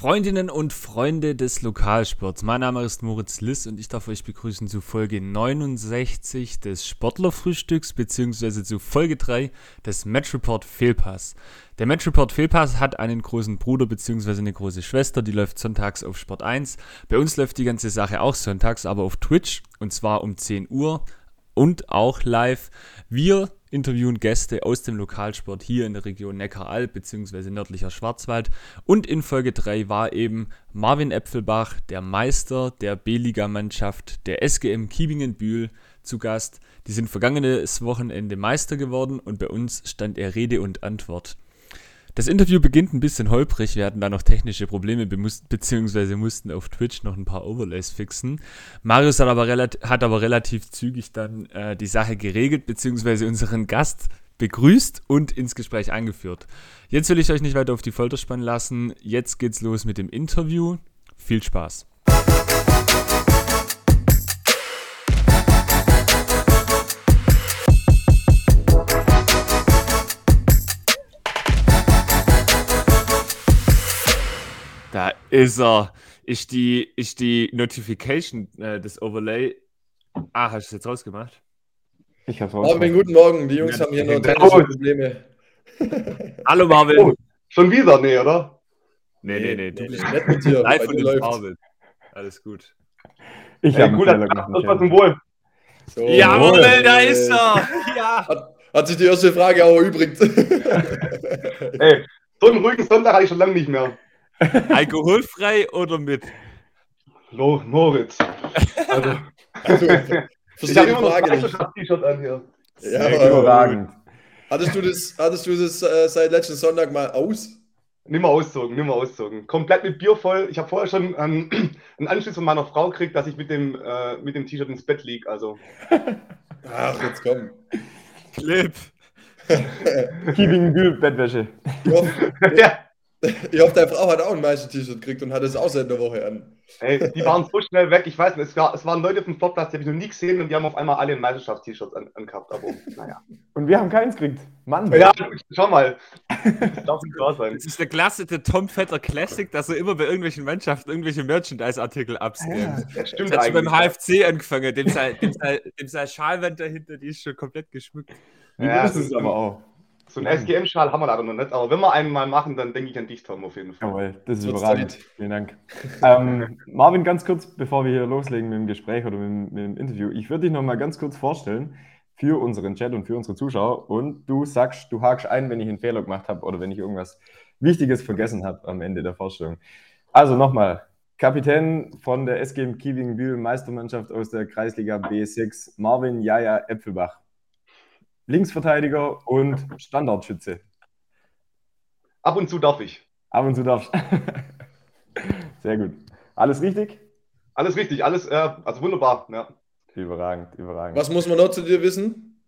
Freundinnen und Freunde des Lokalsports, mein Name ist Moritz Liss und ich darf euch begrüßen zu Folge 69 des Sportlerfrühstücks beziehungsweise zu Folge 3 des Match Fehlpass. Der Match Fehlpass hat einen großen Bruder beziehungsweise eine große Schwester, die läuft sonntags auf Sport 1. Bei uns läuft die ganze Sache auch sonntags, aber auf Twitch und zwar um 10 Uhr und auch live. Wir interviewen Gäste aus dem Lokalsport hier in der Region Neckaralb bzw. nördlicher Schwarzwald. Und in Folge 3 war eben Marvin Äpfelbach, der Meister der B-Liga-Mannschaft der SGM Kiebingen-Bühl, zu Gast. Die sind vergangenes Wochenende Meister geworden und bei uns stand er Rede und Antwort. Das Interview beginnt ein bisschen holprig. Wir hatten da noch technische Probleme, beziehungsweise mussten auf Twitch noch ein paar Overlays fixen. Marius hat aber, hat aber relativ zügig dann äh, die Sache geregelt, beziehungsweise unseren Gast begrüßt und ins Gespräch eingeführt. Jetzt will ich euch nicht weiter auf die Folter spannen lassen. Jetzt geht's los mit dem Interview. Viel Spaß. Da ist er. Ist die, ist die Notification äh, des Overlay. Ah, hast du es jetzt rausgemacht? Ich hab's rausgemacht. Marvin, guten Morgen. Die Jungs ja, haben hier noch technische oh. Probleme. Hallo Marvin. Oh, schon wieder? Nee, oder? Nee, nee, nee. Du bist nett mit dir. Live von Marvin. Alles gut. Ich hey, habe Fehler gemacht. Das Wohl. So, Jawohl, da ist er. Ja. Hat, hat sich die erste Frage auch erübrigt. Ey, so einen ruhigen Sonntag hatte ich schon lange nicht mehr. Alkoholfrei oder mit? Lo, Moritz. Also, also ich habe immer noch ein T-Shirt an hier. Ja, überragend. Hattest du das, hattest du das äh, seit letzten Sonntag mal aus? Nimm mal auszogen, nimm mal auszogen. Komplett mit Bier voll. Ich habe vorher schon ähm, einen Anschluss von meiner Frau gekriegt, dass ich mit dem, äh, mit dem T-Shirt ins Bett liege. Also. Ach, jetzt komm. Clip. Keeping Bettwäsche. ja. Ich hoffe, deine Frau hat auch ein Meister-T-Shirt gekriegt und hat es auch seit der Woche an. Ey, die waren so schnell weg. Ich weiß nicht, es, war, es waren Leute auf dem Sportplatz, die habe ich noch nie gesehen und die haben auf einmal alle ein Meisterschafts-T-Shirts an, angehabt. Aber naja. Und wir haben keins gekriegt. Mann. Ja, schau mal. Das darf nicht wahr sein. Das ist der klassische Tom Vetter Classic, dass er immer bei irgendwelchen Mannschaften irgendwelche Merchandise-Artikel abscannt. Ja, das stimmt das hat beim HFC angefangen. Dem sei, dem, sei, dem sei Schalwand dahinter, die ist schon komplett geschmückt. Ja, das ist aber auch. So einen SGM-Schal haben wir leider noch nicht, aber wenn wir einen mal machen, dann denke ich an dich, Tom, auf jeden Fall. Jawohl, das ist überragend. Vielen Dank. ähm, Marvin, ganz kurz, bevor wir hier loslegen mit dem Gespräch oder mit, mit dem Interview, ich würde dich noch mal ganz kurz vorstellen für unseren Chat und für unsere Zuschauer und du sagst, du hakst ein, wenn ich einen Fehler gemacht habe oder wenn ich irgendwas Wichtiges vergessen habe am Ende der Vorstellung. Also nochmal, Kapitän von der SGM Kiewing Bühl Meistermannschaft aus der Kreisliga B6, Marvin Jaja Äpfelbach. Linksverteidiger und Standardschütze. Ab und zu darf ich. Ab und zu darf ich. Sehr gut. Alles richtig? Alles richtig, alles, äh, also wunderbar, ja. Überragend, überragend. Was muss man noch zu dir wissen?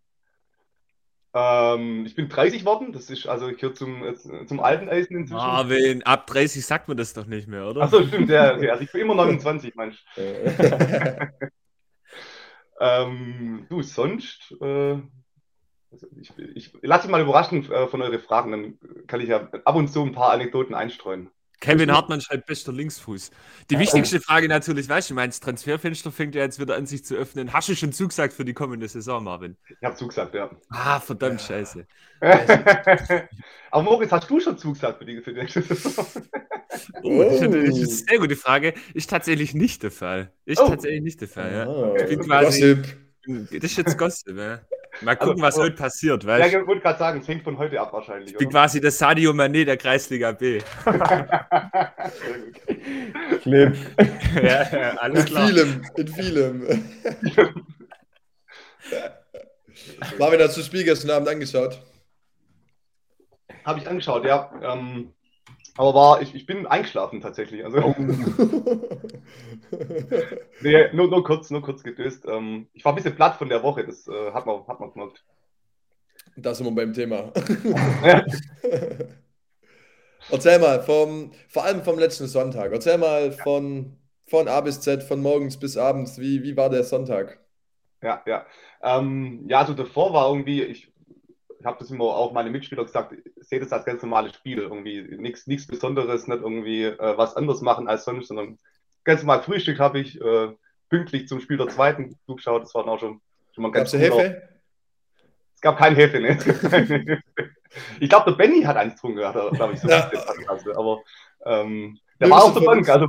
Ähm, ich bin 30 worden, das ist, also ich gehöre zum, äh, zum alten Eisen inzwischen. Marvin, ab 30 sagt man das doch nicht mehr, oder? Achso, stimmt, ja, ja. Also ich bin immer 29, Mensch. ähm, du, sonst, äh, ich, ich lasse mich mal überraschen äh, von euren Fragen, dann kann ich ja ab und zu ein paar Anekdoten einstreuen. Kevin Hartmann schreibt bester Linksfuß. Die wichtigste Frage natürlich, weißt du, meinst Transferfenster fängt ja jetzt wieder an sich zu öffnen. Hast du schon zugesagt für die kommende Saison, Marvin? Ich habe zugesagt, ja. Ah, verdammt ja. scheiße. Aber Moritz, hast du schon zugesagt für die, für die nächste Saison? oh, das ist eine sehr gute Frage. Ist tatsächlich nicht der Fall. Ist oh. tatsächlich nicht der Fall, ja. Oh. Ich bin quasi, Gossip. Das ist jetzt Gossip, ja. Mal gucken, also, was heute passiert. Weißt? Ja, ich wollte gerade sagen, es hängt von heute ab wahrscheinlich. Ich bin oder? quasi der Sadio Mané der Kreisliga B. Schlimm. ja, ja, alles in klar. Vielem, in vielem. Marvin, hast du das Spiel gestern Abend angeschaut? Habe ich angeschaut, ja. Ähm, aber war, ich, ich bin eingeschlafen tatsächlich. Also, oh. nee, nur, nur kurz, nur kurz gedöst. Ähm, ich war ein bisschen platt von der Woche, das äh, hat, man, hat man gemerkt. Da sind wir beim Thema. Erzähl mal, vom, vor allem vom letzten Sonntag. Erzähl mal von, von A bis Z, von morgens bis abends. Wie, wie war der Sonntag? Ja, ja. Ähm, ja, also davor war irgendwie, ich, ich habe das immer auch meine Mitspieler gesagt, sehe das als ganz normales Spiel, irgendwie nichts Besonderes, nicht irgendwie äh, was anderes machen als sonst, sondern ganz normal Frühstück habe ich äh, pünktlich zum Spiel der zweiten zugeschaut, das war dann auch schon, schon mal ganz Gab's Hefe? Es gab kein Hefe, ne? ich glaube, der Benny hat eins getrunken, glaube ich, so ja. aber ähm, der war auf der Bank, also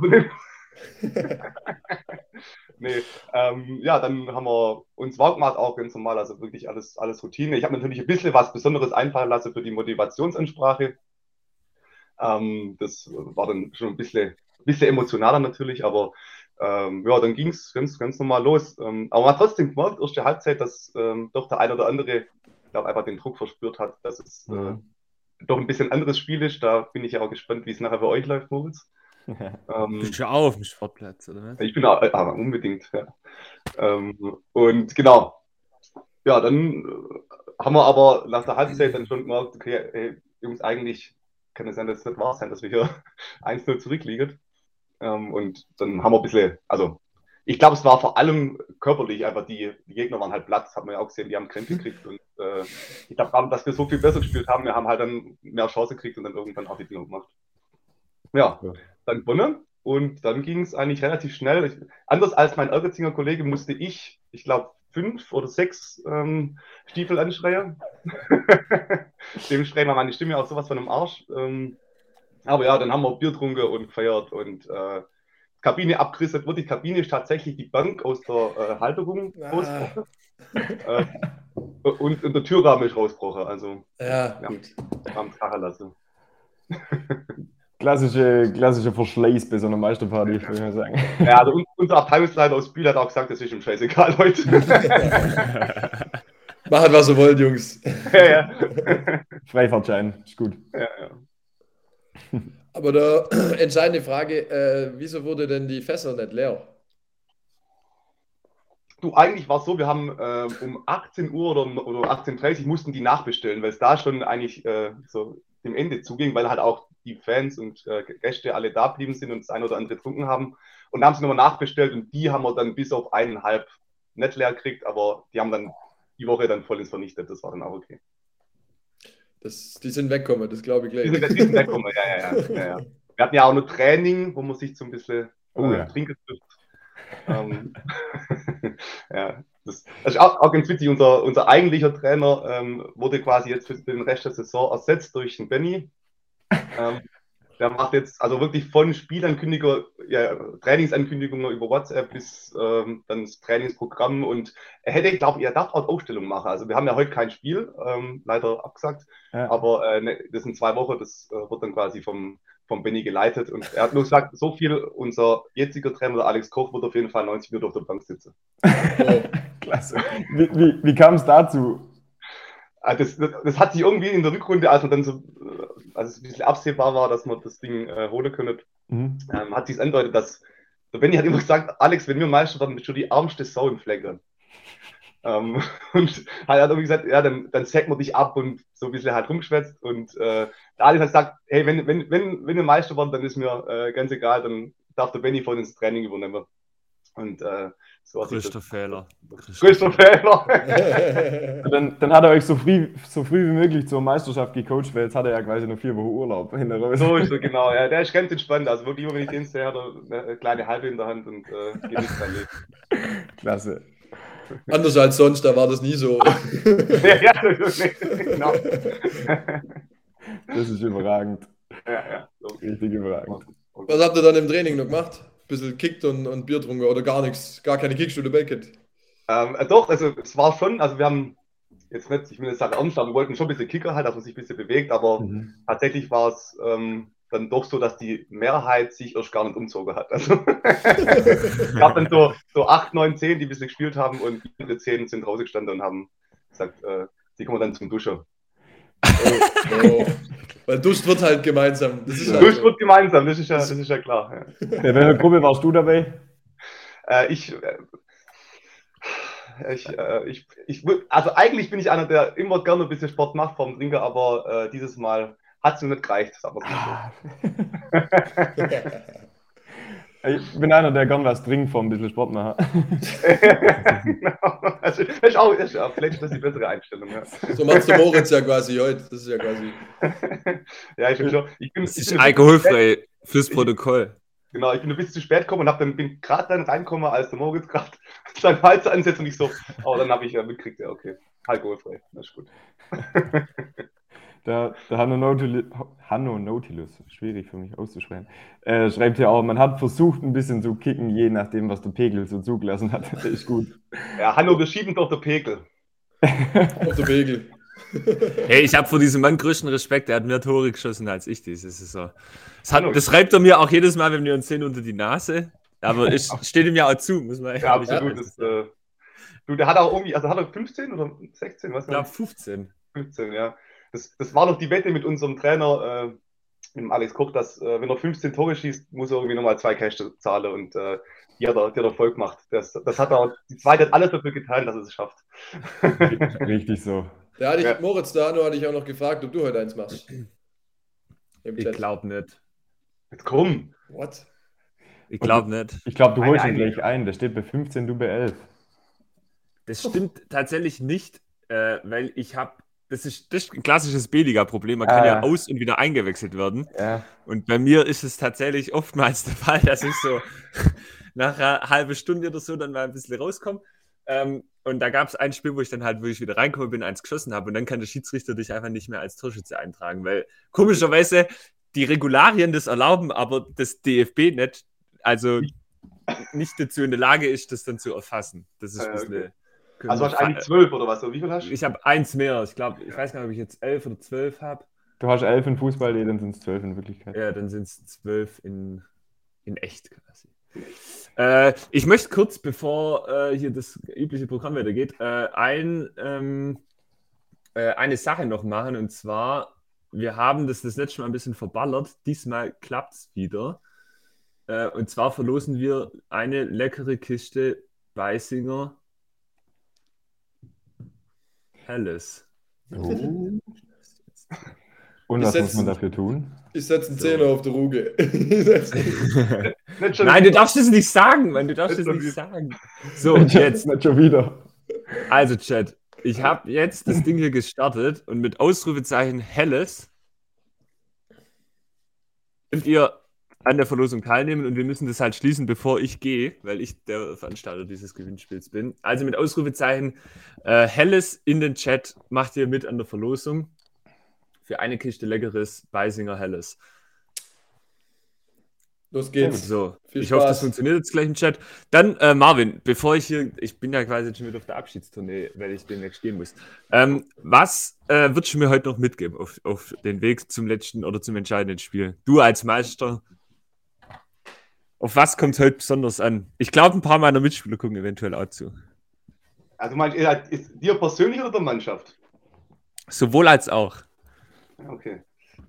nee, ähm, ja, dann haben wir uns warm gemacht, auch ganz normal, also wirklich alles, alles Routine. Ich habe natürlich ein bisschen was Besonderes einfallen lassen für die Motivationsansprache. Ähm, das war dann schon ein bisschen, ein bisschen emotionaler natürlich, aber ähm, ja, dann ging es ganz, ganz normal los. Ähm, aber man hat trotzdem gemerkt, erste Halbzeit, dass ähm, doch der ein oder andere, ich glaube, einfach den Druck verspürt hat, dass es mhm. äh, doch ein bisschen anderes Spiel ist. Da bin ich ja auch gespannt, wie es nachher bei euch läuft, Moritz. Ähm, Bist du auch auf dem Sportplatz, oder was? Ich bin auch, aber unbedingt, ja. Ähm, und genau. Ja, dann äh, haben wir aber nach der Halbzeit dann schon gemerkt, okay, hey, Jungs, eigentlich kann es sein, dass es nicht wahr sein, dass wir hier 1-0 zurückliegen. Ähm, und dann haben wir ein bisschen, also ich glaube, es war vor allem körperlich, einfach die, die Gegner waren halt platt, hat man ja auch gesehen, die haben Krämpfe gekriegt. Und äh, ich glaube, dass wir so viel besser gespielt haben, wir haben halt dann mehr Chance gekriegt und dann irgendwann auch die Dinge gemacht. Ja, ja dann gewonnen. Und dann ging es eigentlich relativ schnell. Ich, anders als mein Ergetzinger Kollege musste ich, ich glaube, fünf oder sechs ähm, Stiefel anschreien. Dem schreien wir meine Stimme auch sowas von einem Arsch. Ähm, aber ja, dann haben wir Bier getrunken und gefeiert und äh, Kabine abgerissen. Wurde die Kabine ist tatsächlich die Bank aus der äh, Halterung ah. äh, und, und der Türrahmen ist rausgebrochen. Also, ja, ja gut. Haben es lassen. Klassische, klassische Verschleiß bei so einer Meisterparty, würde ich mal sagen. Ja, also unser Abteilungsleiter aus Biel hat auch gesagt, das ist ihm scheißegal heute. Macht, was ihr wollt, Jungs. Ja, ja. Freifahrtschein, ist gut. Ja, ja. Aber der entscheidende Frage, äh, wieso wurde denn die Fässer nicht leer? Du, eigentlich war es so, wir haben äh, um 18 Uhr oder, oder 18.30 Uhr mussten die nachbestellen, weil es da schon eigentlich äh, so dem Ende zuging, weil halt auch die Fans und äh, Gäste alle da blieben sind und das eine oder andere getrunken haben. Und da haben sie nochmal nachbestellt und die haben wir dann bis auf eineinhalb nicht leer gekriegt, aber die haben dann die Woche dann voll ins vernichtet. Das war dann auch okay. Das, die sind weggekommen, das glaube ich gleich. Die sind, die sind weggekommen, ja, ja, ja, ja, ja. Wir hatten ja auch noch Training, wo man sich so ein bisschen oh, äh, ja. trinken trifft. ähm, ja, das, das, ist auch, auch ganz witzig. Unser, unser eigentlicher Trainer ähm, wurde quasi jetzt für den Rest der Saison ersetzt durch den Benny. Ähm, der macht jetzt also wirklich von Spielankündigung, ja, Trainingsankündigungen über WhatsApp bis ähm, dann das Trainingsprogramm und er hätte, glaube ich, er darf auch Ausstellungen machen. Also wir haben ja heute kein Spiel, ähm, leider abgesagt, ja. aber äh, ne, das sind zwei Wochen, das äh, wird dann quasi vom, vom Benny geleitet und er hat nur gesagt, so viel, unser jetziger Trainer, Alex Koch, wird auf jeden Fall 90 Minuten auf der Bank sitzen. Klasse. Wie, wie, wie kam es dazu? Ah, das, das, das, hat sich irgendwie in der Rückrunde, als man dann so, äh, als es ein bisschen absehbar war, dass man das Ding äh, holen könnte, mhm. ähm, hat sich angedeutet, dass der Benny hat immer gesagt, Alex, wenn wir Meister werden, bist du die armste Sau im Flecker. Ähm, und er hat irgendwie gesagt, ja, dann, dann sacken wir dich ab und so ein bisschen halt rumgeschwätzt. Und äh, der Alex hat gesagt, hey, wenn, wenn, wenn, wenn wir Meister werden, dann ist mir äh, ganz egal, dann darf der Benny von ins Training übernehmen. Und äh, Größter Fehler. Größter Fehler. dann, dann hat er euch so früh, so früh wie möglich zur Meisterschaft gecoacht, weil jetzt hat er ja quasi noch vier Wochen Urlaub in der Rose. So ist er, genau. Ja, der ist ganz entspannt. Also wirklich, wenn ich den sehe, hat er eine kleine Halbe in der Hand und äh, genießt sein Leben. Klasse. Anders als sonst, da war das nie so. ja, ja, das ist genau. Das ist überragend. Ja, ja. So. Richtig überragend. Was habt ihr dann im Training noch gemacht? Bisschen kickt und, und Bier getrunken oder gar nichts, gar keine Kickstunde Bacon? Ähm, äh, doch, also es war schon, also wir haben jetzt nicht, ich will jetzt sagen ernst, aber wir wollten schon ein bisschen Kicker halt, dass man sich ein bisschen bewegt, aber mhm. tatsächlich war es ähm, dann doch so, dass die Mehrheit sich erst gar nicht umzogen hat. Also es gab dann so, so 8, 9, 10, die ein bisschen gespielt haben und die 10 sind rausgestanden und haben gesagt, äh, die kommen dann zum Duschen. Oh, oh. Weil duscht wird halt gemeinsam. Das ist halt duscht wird gemeinsam, das ist ja, das ist ja klar. Ja. In welcher Gruppe warst du dabei? Äh, ich, äh, ich, äh, ich, ich, also eigentlich bin ich einer, der immer gerne ein bisschen Sport macht vom Trinker, aber äh, dieses Mal hat es mir nicht gereicht. Ich bin einer, der gern was trinkt vor ein bisschen Sport machen. genau. Also, das ist auch, das ist auch, vielleicht ist das die bessere Einstellung. Ja. So machst du Moritz ja quasi heute. Das ist ja quasi. ja, ich bin schon. Ich bin, das ist bin alkoholfrei fürs Protokoll. Genau, ich bin ein bisschen zu spät gekommen und hab dann, bin gerade dann reingekommen, als der Moritz gerade seinen Hals ansetzt und ich so, oh, dann habe ich ja mitgekriegt, ja, okay, alkoholfrei, das ist gut. Der, der Hanno, Nautilus, Hanno Nautilus, schwierig für mich auszusprechen, äh, schreibt hier auch, man hat versucht, ein bisschen zu kicken, je nachdem, was der Pegel so zugelassen hat. Das ist gut. Ja, Hanno, wir schieben doch der Pegel. auf der Pegel. Hey, ich habe vor diesem Mann größten Respekt. Er hat mehr Tore geschossen als ich diese Saison. Das, hat, das reibt er mir auch jedes Mal, wenn wir uns sehen, unter die Nase. Aber es steht ihm ja auch zu, muss man Ja, absolut. Das, äh, du, der hat auch irgendwie, also hat er 15 oder 16? Was ich glaube 15. 15, ja das, das war noch die Wette mit unserem Trainer, äh, mit Alex Koch, dass äh, wenn er 15 Tore schießt, muss er irgendwie nochmal zwei Cash zahlen und äh, die hat er, die hat Erfolg gemacht. Das, das hat er, die zweite hat alles dafür getan, dass er es schafft. Richtig so. Da hatte ich, ja. Moritz, da hatte ich auch noch gefragt, ob du heute eins machst. Ich glaube nicht. Jetzt komm. What? Ich glaube nicht. Ich glaube, du holst ihn gleich ein. Der steht bei 15, du bei 11. Das stimmt tatsächlich nicht, äh, weil ich habe das ist, das ist ein klassisches B-Liga-Problem. Man kann ja. ja aus- und wieder eingewechselt werden. Ja. Und bei mir ist es tatsächlich oftmals der Fall, dass ich so nach einer halben Stunde oder so dann mal ein bisschen rauskomme. Ähm, und da gab es ein Spiel, wo ich dann halt wirklich wieder reinkomme, bin, eins geschossen habe und dann kann der Schiedsrichter dich einfach nicht mehr als Torschütze eintragen, weil komischerweise die Regularien das erlauben, aber das DFB nicht, also nicht dazu in der Lage ist, das dann zu erfassen. Das ist ein bisschen. Okay. Also hast du eigentlich zwölf oder was? Wie viel hast du? Ich habe eins mehr. Ich glaube, ich weiß gar nicht, ob ich jetzt elf oder zwölf habe. Du hast elf in Fußball, nee, dann sind es zwölf in Wirklichkeit. Ja, dann sind es zwölf in, in echt quasi. Äh, ich möchte kurz, bevor äh, hier das übliche Programm weitergeht, äh, ein, ähm, äh, eine Sache noch machen. Und zwar, wir haben das das letzte Mal ein bisschen verballert. Diesmal klappt es wieder. Äh, und zwar verlosen wir eine leckere Kiste Beisinger Helles. Oh. Und was muss man dafür tun? Ich setze einen Zehner auf die Ruge. Nein, du darfst es nicht sagen, Mann. Du darfst es nicht sagen. So, jetzt. Nicht schon wieder. Also, Chat, ich habe jetzt das Ding hier gestartet und mit Ausrufezeichen Helles könnt ihr an der Verlosung teilnehmen und wir müssen das halt schließen, bevor ich gehe, weil ich der Veranstalter dieses Gewinnspiels bin. Also mit Ausrufezeichen äh, Helles in den Chat macht ihr mit an der Verlosung für eine Kiste leckeres Beisinger Helles. Los geht's. So, Viel ich Spaß. hoffe, das funktioniert jetzt gleich im Chat. Dann, äh, Marvin, bevor ich hier, ich bin ja quasi schon wieder auf der Abschiedstournee, weil ich demnächst gehen muss. Ähm, was äh, würdest du mir heute noch mitgeben auf, auf den Weg zum letzten oder zum entscheidenden Spiel? Du als Meister, auf was kommt es heute besonders an? Ich glaube, ein paar meiner Mitspieler gucken eventuell auch zu. Also meinst du, ist dir persönlich oder der Mannschaft? Sowohl als auch. Okay.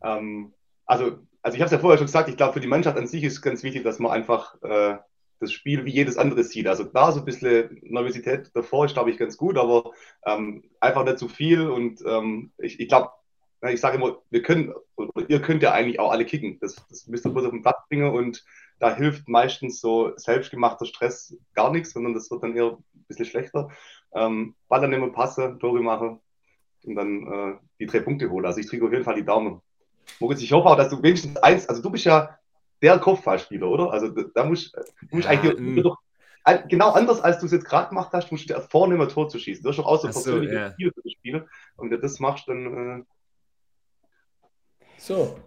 Ähm, also, also ich habe es ja vorher schon gesagt, ich glaube, für die Mannschaft an sich ist ganz wichtig, dass man einfach äh, das Spiel wie jedes andere sieht. Also da so ein bisschen Nervosität davor ist, glaube ich, ganz gut, aber ähm, einfach nicht zu viel. Und ähm, ich, ich glaube, ich sage immer, wir können, oder ihr könnt ja eigentlich auch alle kicken. Das, das müsst ihr bloß auf den Platz bringen und da hilft meistens so selbstgemachter Stress gar nichts, sondern das wird dann eher ein bisschen schlechter. Ähm, Ball dann immer passen, Tore machen und dann äh, die drei Punkte holen. Also ich kriege auf jeden Fall die Daumen. Moritz, ich hoffe auch, dass du wenigstens eins, also du bist ja der Kopfballspieler, oder? Also da, musst ja, eigentlich doch, genau anders, als du es jetzt gerade gemacht hast, musst du vorne immer Tor zu schießen. Du hast doch auch so persönliche ja. Ziele für das Spiel. Und wenn du das machst, dann. Äh... So,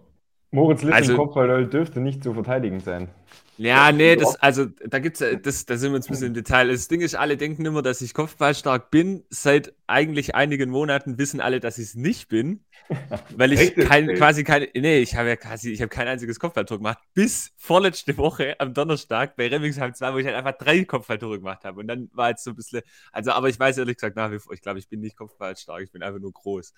Moritz Litt also, im Kopfball dürfte nicht zu verteidigen sein. Ja, nee, das, also da gibt's das, da sind wir uns ein bisschen im Detail. Das Ding ist, alle denken immer, dass ich kopfballstark bin. Seit eigentlich einigen Monaten wissen alle, dass ich es nicht bin. Weil ich kein, quasi keine, nee, ich habe ja quasi, ich habe kein einziges Kopfballtor gemacht. Bis vorletzte Woche am Donnerstag bei Remixheim 2, wo ich halt einfach drei Kopfballtore gemacht habe. Und dann war jetzt so ein bisschen, also, aber ich weiß ehrlich gesagt nach wie vor, ich glaube, ich bin nicht kopfballstark, ich bin einfach nur groß.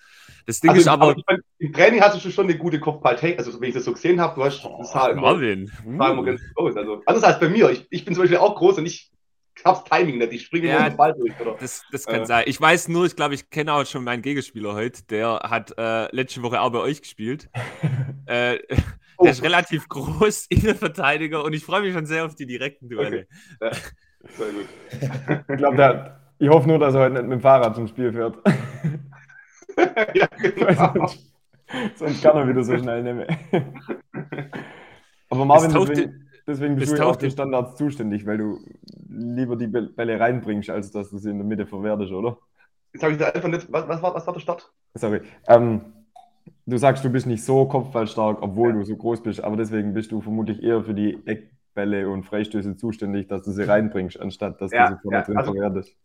Das Ding also, ist aber. aber Im Training hast du schon eine gute Kopfballtechnik, also wenn ich das so gesehen habe, du hast oh, das Haar immer, Marvin. Haar immer ganz groß. Also, anders als bei mir. Ich, ich bin zum Beispiel auch groß und ich hab's Timing nicht, ich springe ja, den Ball durch, oder? Das, das kann äh. sein. Ich weiß nur, ich glaube, ich kenne auch schon meinen Gegenspieler heute, der hat äh, letzte Woche auch bei euch gespielt. äh, oh. Der ist relativ groß, Innenverteidiger und ich freue mich schon sehr auf die direkten Duelle. Okay. Ja, sehr gut. ich glaube, ich hoffe nur, dass er heute nicht mit dem Fahrrad zum Spiel fährt. ja, genau. sonst, sonst kann er wieder so schnell nehmen. Aber Marvin, deswegen, deswegen bist du ja auch für Standards zuständig, weil du lieber die Bälle reinbringst, als dass du sie in der Mitte verwertest, oder? Jetzt habe ich da einfach nicht. Was, was, war, was war der Start? Sorry. Ähm, du sagst, du bist nicht so kopfballstark, obwohl ja. du so groß bist, aber deswegen bist du vermutlich eher für die Eckbälle und Freistöße zuständig, dass du sie reinbringst, anstatt dass ja, du sie vorne ja, drin also, verwertest.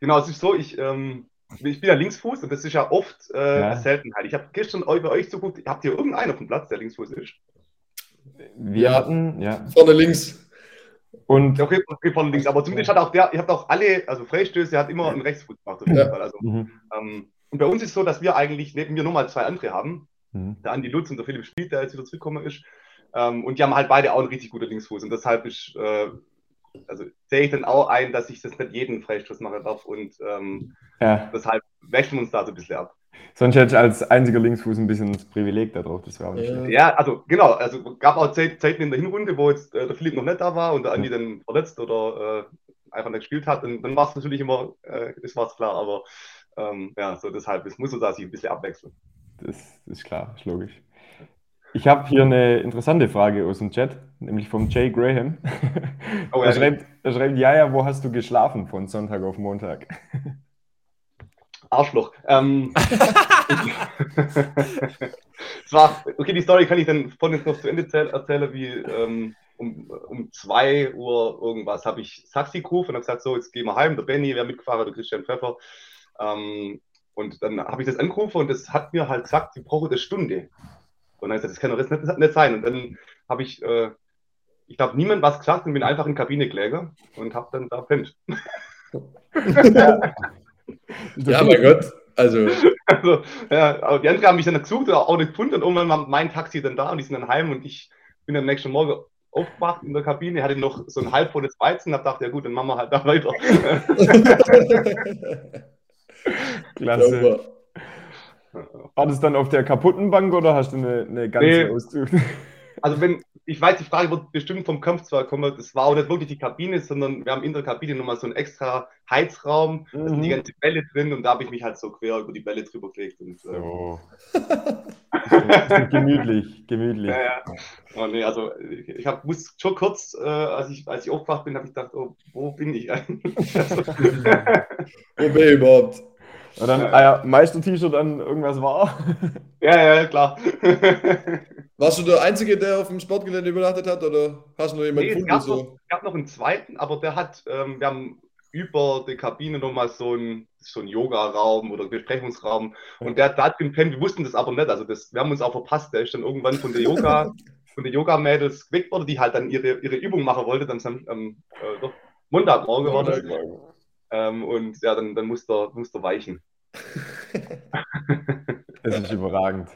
Genau, es ist so, ich, ähm, ich bin ja Linksfuß und das ist ja oft äh, ja. Seltenheit. Ich habe gestern bei euch zuguckt, habt ihr irgendeinen auf dem Platz, der Linksfuß ist? Wir hatten, ja. Vorne links. Und okay, okay, vorne links. Aber zumindest hat auch der, ihr habt auch alle, also Freistöße, hat immer einen Rechtsfuß gemacht. Ja. Also, mhm. ähm, und bei uns ist es so, dass wir eigentlich neben mir nur mal zwei andere haben. Mhm. Der Andi Lutz und der Philipp Spiel, der jetzt wieder zurückgekommen ist. Ähm, und die haben halt beide auch einen richtig guten Linksfuß. Und deshalb ist, äh, also sehe ich dann auch ein, dass ich das nicht jeden Freistoß machen darf. Und ähm, ja. deshalb wechseln wir uns da so ein bisschen ab. Sonst hätte ich als einziger Linksfuß ein bisschen das Privileg darauf. Das wäre auch nicht ja. schlecht. Ja, also genau. Also gab auch Zeiten in der Hinrunde, wo jetzt äh, der Philipp noch nicht da war und der Andi ja. dann verletzt oder äh, einfach nicht gespielt hat. Und dann war es natürlich immer, äh, das war es klar. Aber ähm, ja, so deshalb, es muss so da sich ein bisschen abwechseln. Das, das ist klar, ist logisch. Ich habe hier eine interessante Frage aus dem Chat, nämlich vom Jay Graham. Oh, er, schreibt, er schreibt, ja, ja, wo hast du geschlafen von Sonntag auf Montag? Arschloch. Ähm, es war, okay, die Story kann ich dann von jetzt noch zu Ende erzählen, wie ähm, um, um 2 Uhr irgendwas habe ich Taxi gerufen und habe gesagt, so, jetzt gehen wir heim, der Benny wäre mitgefahren, der Christian Pfeffer. Ähm, und dann habe ich das angerufen und das hat mir halt gesagt, sie brauche eine Stunde. Und dann habe ich gesagt, das kann doch nicht, nicht sein. Und dann habe ich, äh, ich habe niemand was gesagt und bin einfach in die Kabine gelegen und habe dann da pennt. ja, mein Gott. Also. also ja, aber die anderen haben mich dann gesucht oder auch nicht gefunden und irgendwann war mein Taxi dann da und die sind dann heim und ich bin am nächsten Morgen aufgewacht in der Kabine, hatte noch so ein halb volles Weizen, hab gedacht, ja gut, dann machen wir halt da weiter. Klasse. War das dann auf der kaputten Bank oder hast du eine, eine ganze nee. ausgesucht? Also wenn, ich weiß, die Frage wird bestimmt vom Kampf zwar kommen, das war auch nicht wirklich die Kabine, sondern wir haben in der Kabine nochmal so einen extra Heizraum, mhm. da sind die mhm. ganze Bälle drin und da habe ich mich halt so quer über die Bälle drüber gelegt. Und. Äh, gemütlich, gemütlich. Ja, ja. Oh, nee, also ich, ich hab, muss schon kurz, äh, als, ich, als ich aufgewacht bin, habe ich gedacht, oh, wo bin ich eigentlich? wo bin ich überhaupt? Und dann, ah ja, Meister-T-Shirt an irgendwas war. Ja, ja, klar. Warst du der Einzige, der auf dem Sportgelände übernachtet hat oder hast du noch jemanden nee, gefunden? Es gab, so? noch, es gab noch einen zweiten, aber der hat, ähm, wir haben über die Kabine nochmal so einen so Yoga-Raum oder Besprechungsraum und der, der hat gepennt, wir wussten das aber nicht, also das, wir haben uns auch verpasst, der ist dann irgendwann von der Yoga, von der Yoga-Mädels geweckt worden, die halt dann ihre, ihre Übung machen wollte, dann ähm, äh, Montagmorgen war das. Ähm, und ja, dann, dann musste er, muss er weichen. das ist überragend.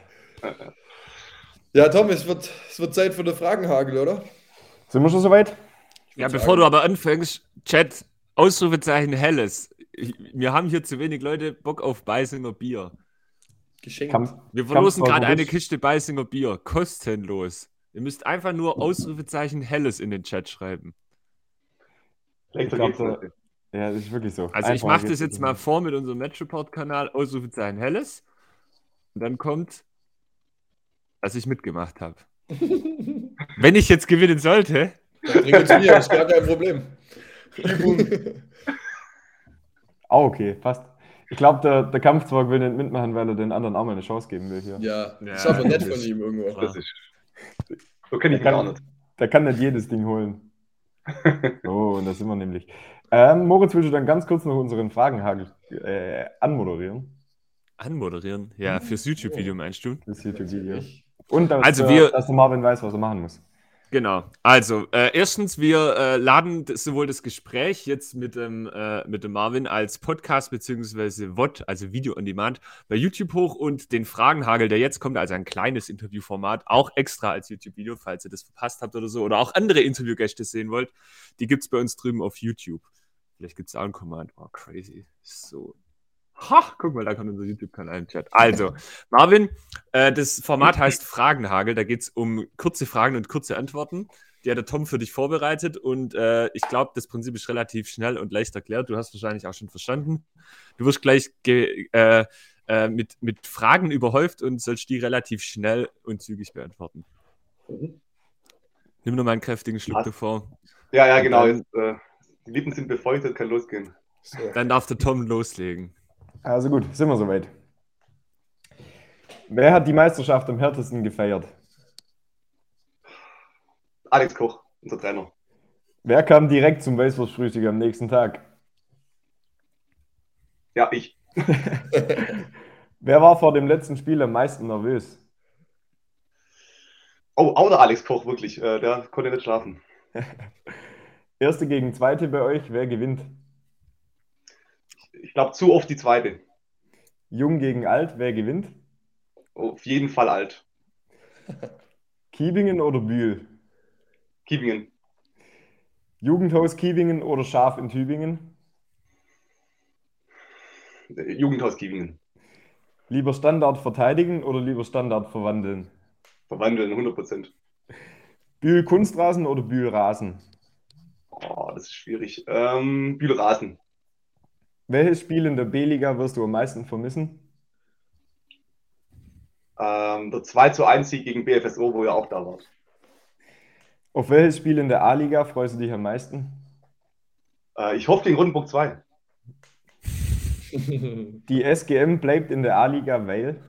Ja, Tom, es wird, es wird Zeit für den Fragenhagel, oder? Sind wir schon soweit? Ja, bevor sagen. du aber anfängst, Chat, Ausrufezeichen Helles. wir haben hier zu wenig Leute Bock auf Beisinger Bier. Geschenkt. wir verlosen gerade eine Kiste Beisinger Bier. Kostenlos. Ihr müsst einfach nur Ausrufezeichen Helles in den Chat schreiben. Ich glaub, ja, das ist wirklich so. Also Einfach ich mache das jetzt mal vor mit unserem Matchreport-Kanal, Ausrufezeichen Helles. Und dann kommt, dass ich mitgemacht habe. Wenn ich jetzt gewinnen sollte. Dann bring zu mir, ist gar kein Problem. Auch okay, passt. Ich glaube, der, der Kampfzweig will nicht mitmachen, weil er den anderen auch mal eine Chance geben will hier. Ja, das ist aber nett von ihm irgendwo. Das ist, so kenne ich gar nicht. Der kann nicht jedes Ding holen. Oh, und da sind wir nämlich. Ähm, Moritz, willst du dann ganz kurz noch unseren Fragenhagel äh, anmoderieren? Anmoderieren? Ja, fürs YouTube-Video meinst du? Fürs YouTube-Video. Und dass, also wir, dass Marvin weiß, was er machen muss. Genau. Also, äh, erstens, wir äh, laden sowohl das Gespräch jetzt mit dem, äh, mit dem Marvin als Podcast bzw. VOD, also Video on Demand, bei YouTube hoch und den Fragenhagel, der jetzt kommt, also ein kleines Interviewformat, auch extra als YouTube-Video, falls ihr das verpasst habt oder so, oder auch andere Interviewgäste sehen wollt, die gibt es bei uns drüben auf YouTube. Vielleicht gibt es auch ein Command. Oh, crazy. So. Ha, guck mal, da kommt unser YouTube-Kanal im Chat. Also, Marvin, äh, das Format heißt Fragenhagel. Da geht es um kurze Fragen und kurze Antworten. Die hat der Tom für dich vorbereitet und äh, ich glaube, das Prinzip ist relativ schnell und leicht erklärt. Du hast wahrscheinlich auch schon verstanden. Du wirst gleich äh, äh, mit, mit Fragen überhäuft und sollst die relativ schnell und zügig beantworten. Mhm. Nimm nur mal einen kräftigen Schluck Was? davor. Ja, ja, genau. Dann, Jetzt, äh, die Lippen sind befeuchtet, kann losgehen. So. Dann darf der Tom loslegen. Also gut, sind wir soweit. Wer hat die Meisterschaft am härtesten gefeiert? Alex Koch, unser Trainer. Wer kam direkt zum Weißwurstfrühstück am nächsten Tag? Ja, ich. Wer war vor dem letzten Spiel am meisten nervös? Oh, auch der Alex Koch, wirklich. Äh, der konnte nicht schlafen. Erste gegen Zweite bei euch, wer gewinnt? Ich glaube, zu oft die Zweite. Jung gegen Alt, wer gewinnt? Auf jeden Fall Alt. Kiebingen oder Bühl? Kiebingen. Jugendhaus Kiebingen oder Schaf in Tübingen? Jugendhaus Kiebingen. Lieber Standard verteidigen oder lieber Standard verwandeln? Verwandeln, 100 Prozent. Bühl Kunstrasen oder Bühl Rasen? Oh, das ist schwierig. Ähm, Bühl Rasen. Welches Spiel in der B-Liga wirst du am meisten vermissen? Ähm, der 2 zu 1 Sieg gegen BFSO, wo ihr auch da wart. Auf welches Spiel in der A-Liga freust du dich am meisten? Äh, ich hoffe gegen Rundenburg 2. Die SGM bleibt in der A-Liga, weil?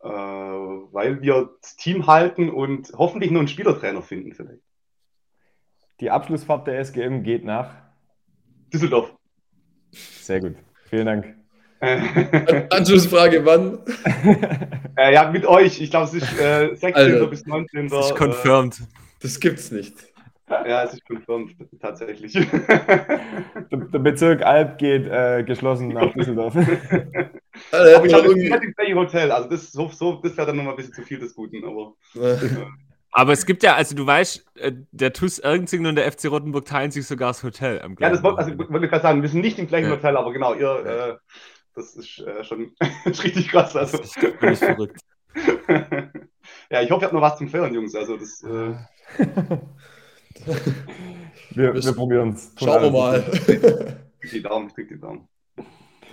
Äh, weil wir das Team halten und hoffentlich nur einen Spielertrainer finden vielleicht. Die Abschlussfahrt der SGM geht nach Düsseldorf. Sehr gut. Vielen Dank. Anschlussfrage, wann? äh, ja, mit euch. Ich glaube, es ist äh, 16. Alter, bis 19. Das ist confirmed. Äh, das gibt's nicht. Ja, es ist confirmed, tatsächlich. Der, Bezirk Alb geht äh, geschlossen nach Düsseldorf. Also, aber ich habe irgendwie... Hotel. Also das, so, so, das wäre dann nochmal ein bisschen zu viel des Guten. Aber, aber es gibt ja, also du weißt, äh, der TUS Ergenzingen und der FC Rottenburg teilen sich sogar das Hotel am Ja, das wollte also, wollt ich gerade sagen, wir sind nicht im gleichen ja. Hotel, aber genau, ihr, ja. äh, das ist äh, schon richtig krass. Also. Das ist völlig verrückt. ja, ich hoffe, ihr habt noch was zum Feiern, Jungs. Also das. Äh... wir, wir probieren es. Schauen wir mal. Ich die Daumen, ich krieg die Daumen.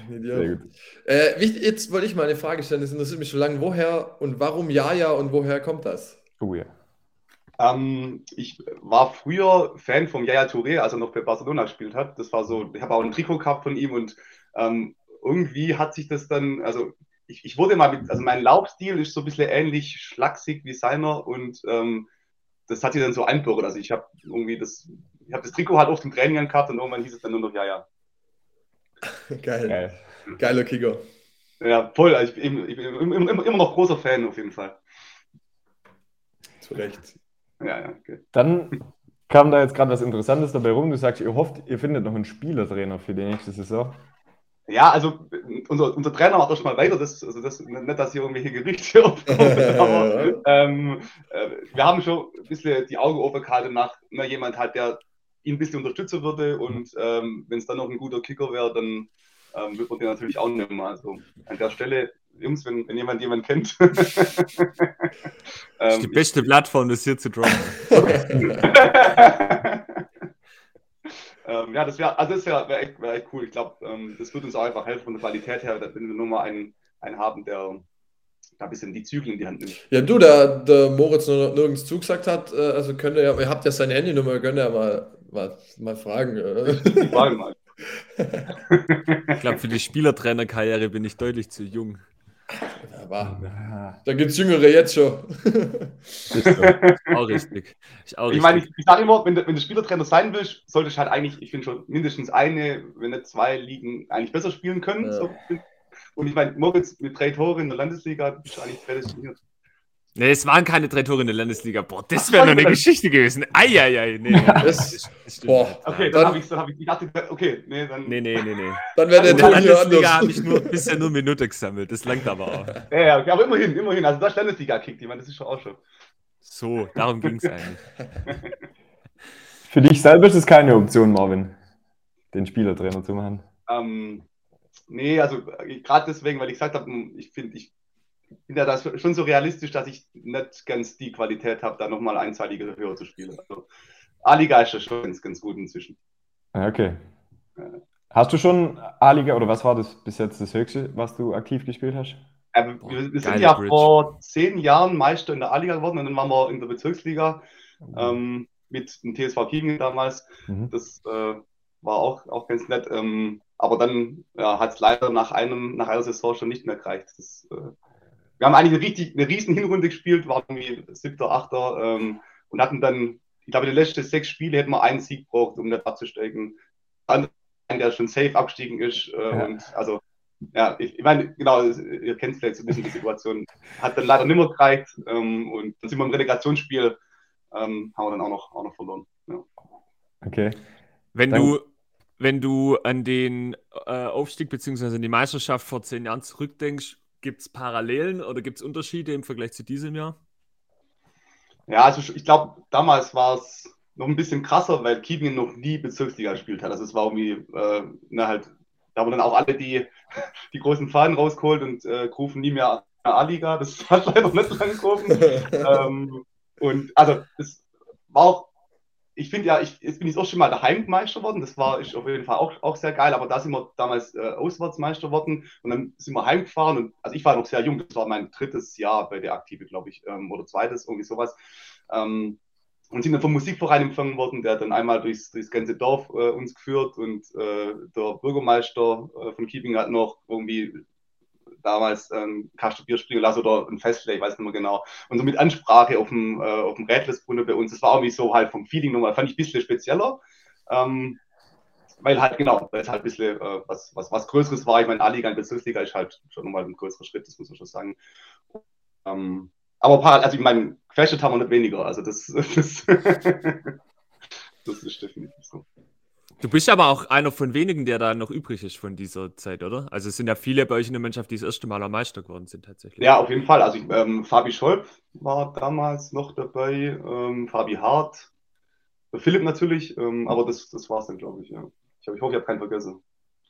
Sehr gut. Äh, jetzt wollte ich mal eine Frage stellen, das interessiert mich schon lange. Woher und warum Jaja und woher kommt das? Oh ja. Ähm, ich war früher Fan vom Yaya Touré, als er noch bei Barcelona gespielt hat. Das war so, ich habe auch ein Trikot gehabt von ihm und ähm, irgendwie hat sich das dann, also ich, ich wurde mal mit, also mein Laufstil ist so ein bisschen ähnlich schlaksig wie seiner und ähm, das hat sich dann so einbürgert. Also ich habe irgendwie das, ich habe das Trikot halt auf dem Training gehabt und irgendwann hieß es dann nur noch Yaya. Geil. Geil. Geiler Kicker. Ja, voll. Also ich, ich, ich bin immer, immer noch großer Fan auf jeden Fall. Zu Recht. Ja, ja, okay. Dann kam da jetzt gerade was Interessantes dabei rum. Du sagst, ihr hofft, ihr findet noch einen Spielertrainer für die nächste Saison. Ja, also unser, unser Trainer macht doch schon mal weiter. Das, also das, nicht, dass hier irgendwelche Gerüchte aufkommen, aber ähm, äh, wir haben schon ein bisschen die Augen offen gehalten nach na, jemand halt, der ihn ein bisschen unterstützen würde und ähm, wenn es dann noch ein guter Kicker wäre, dann ähm, wird man den natürlich auch nehmen. Also an der Stelle, Jungs, wenn, wenn jemand jemanden kennt. ähm, die beste Plattform, das hier zu droppen. ähm, ja, das wäre also das wär, wär echt, wär echt cool. Ich glaube, ähm, das würde uns auch einfach helfen von der Qualität her, wenn wir nur mal einen, einen haben, der da ein bisschen die Zügel in die Hand nimmt. Ja, du, da der Moritz nirgends zugesagt hat, äh, also könnt ihr ja, ihr habt ja seine Handynummer, könnt ihr ja mal, mal, mal fragen. Ich frage mal. ich glaube, für die Spielertrainerkarriere bin ich deutlich zu jung. Aber da gibt es Jüngere jetzt schon. auch richtig. Ich, auch ich meine, ich, ich sage immer, wenn du, wenn du Spielertrainer sein willst, solltest du halt eigentlich, ich finde schon mindestens eine, wenn nicht zwei Ligen eigentlich besser spielen können. Ja. So. Und ich meine, Moritz mit drei Toren in der Landesliga ist eigentlich prädestiniert. Nee, es waren keine drei Tore in der Landesliga. Boah, das wäre noch eine Geschichte gewesen. Eieiei, nee. Das, das, das boah. Okay, dann, dann habe ich hab ich, ich dachte, okay, nee, dann. Nee, nee, nee, nee. Dann wäre der In der Landesliga habe ich nur, bisher nur Minute gesammelt. Das langt aber auch. Ja, ja, okay, aber immerhin, immerhin. Also, das Landesliga kickt jemand, das ist schon auch schon. So, darum ging es eigentlich. Für dich selber ist es keine Option, Marvin. den Spielertrainer zu machen? Ähm, nee, also gerade deswegen, weil ich gesagt habe, ich finde, ich bin ja da schon so realistisch, dass ich nicht ganz die Qualität habe, da nochmal ein, zwei Liga höher zu spielen. Also, A-Liga ist ja schon ganz, ganz gut inzwischen. Okay. Hast du schon A-Liga oder was war das bis jetzt das Höchste, was du aktiv gespielt hast? Ja, wir, wir sind ja Bridge. vor zehn Jahren Meister in der A-Liga geworden und dann waren wir in der Bezirksliga mhm. ähm, mit dem TSV Kiegen damals. Mhm. Das äh, war auch, auch ganz nett. Ähm, aber dann ja, hat es leider nach, einem, nach einer Saison schon nicht mehr gereicht. Das, äh, wir haben eigentlich eine, richtig, eine riesen Hinrunde gespielt, waren irgendwie siebter, achter ähm, und hatten dann, ich glaube, die letzten sechs Spiele hätten wir einen Sieg gebraucht, um nicht abzusteigen. Dann, der schon safe abgestiegen ist. Äh, ja. Und also, ja, ich, ich meine, genau, ihr kennt vielleicht so ein bisschen die Situation. Hat dann leider nicht mehr gereicht ähm, und dann sind wir im Relegationsspiel, ähm, haben wir dann auch noch, auch noch verloren. Ja. Okay. Wenn dann, du wenn du an den äh, Aufstieg bzw. an die Meisterschaft vor zehn Jahren zurückdenkst, gibt es Parallelen oder gibt es Unterschiede im Vergleich zu diesem Jahr? Ja, also ich glaube, damals war es noch ein bisschen krasser, weil Kiebingen noch nie Bezirksliga gespielt hat. Also es war irgendwie, äh, na halt, da haben dann auch alle die, die großen Fahnen rausgeholt und äh, rufen nie mehr A-Liga. Das hat leider nicht lange gerufen. ähm, und also es war auch ich finde ja, ich, jetzt bin ich auch schon mal der Heimmeister geworden. Das war ich auf jeden Fall auch, auch sehr geil. Aber da sind wir damals äh, Auswärtsmeister geworden und dann sind wir heimgefahren. Und, also ich war noch sehr jung. Das war mein drittes Jahr bei der Aktive, glaube ich, ähm, oder zweites, irgendwie sowas. Ähm, und sind dann vom Musikverein empfangen worden, der dann einmal durchs, durchs ganze Dorf äh, uns geführt und äh, der Bürgermeister äh, von Keeping hat noch irgendwie damals ähm, Kasten Bier springen lassen oder ein Fest, ich weiß nicht mehr genau. Und so mit Ansprache auf dem, äh, auf dem Rädlesbrunnen bei uns, das war irgendwie so halt vom Feeling nochmal, fand ich ein bisschen spezieller. Ähm, weil halt, genau, weil es halt ein bisschen äh, was, was, was Größeres war. Ich meine, A-Liga und Bezirksliga ist halt schon nochmal ein größerer Schritt, das muss man schon sagen. Ähm, aber also ich meine, gefestet haben wir nicht weniger. Also das, das, das ist definitiv so. Du bist aber auch einer von wenigen, der da noch übrig ist von dieser Zeit, oder? Also es sind ja viele bei euch in der Mannschaft, die das erste Mal am Meister geworden sind tatsächlich. Ja, auf jeden Fall. Also ich, ähm, Fabi Scholp war damals noch dabei, ähm, Fabi Hart, Philipp natürlich, ähm, aber das, das war es dann, glaube ich, ja. Ich, hab, ich hoffe, ich habe keinen vergessen.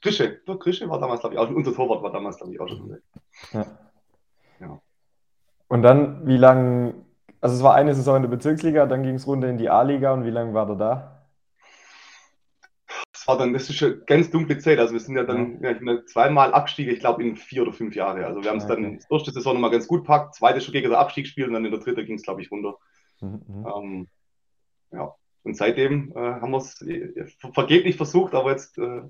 Grische, doch, Grische war damals, glaube ich, auch, unser Torwart war damals, glaube ich, auch schon dabei. Ja. ja. Und dann, wie lange, also es war eine Saison in der Bezirksliga, dann ging es runter in die A-Liga und wie lange war der da? War dann, das ist eine ganz dunkle Zeit. Also wir sind ja dann ja. Ja, zweimal Abstieg, ich glaube in vier oder fünf Jahre. Also wir haben es okay. dann erste Saison nochmal ganz gut packt, zweite schon gegen den Abstieg gespielt und dann in der dritten ging es, glaube ich, runter. Mhm, mhm. Ähm, ja. Und seitdem äh, haben wir es äh, vergeblich versucht, aber jetzt äh,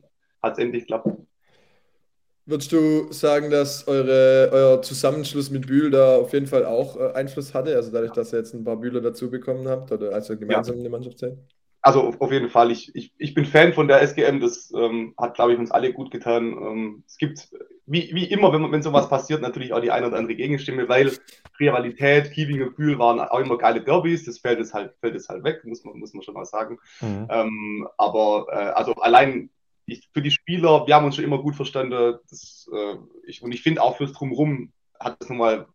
hat es endlich geklappt. Würdest du sagen, dass eure, euer Zusammenschluss mit Bühl da auf jeden Fall auch äh, Einfluss hatte? Also dadurch, dass ihr jetzt ein paar Bühler dazu bekommen habt oder also gemeinsam ja. in der Mannschaft seid? Also auf jeden Fall, ich, ich, ich bin Fan von der SGM, das ähm, hat, glaube ich, uns alle gut getan. Ähm, es gibt, wie, wie immer, wenn, wenn sowas passiert, natürlich auch die eine oder andere Gegenstimme, weil Rivalität, Kiewinger, Bühl waren auch immer geile Derbys, das fällt es halt, fällt es halt weg, muss man, muss man schon mal sagen. Mhm. Ähm, aber äh, also allein ich, für die Spieler, wir haben uns schon immer gut verstanden. Das, äh, ich, und ich finde auch fürs Drumherum hat das nochmal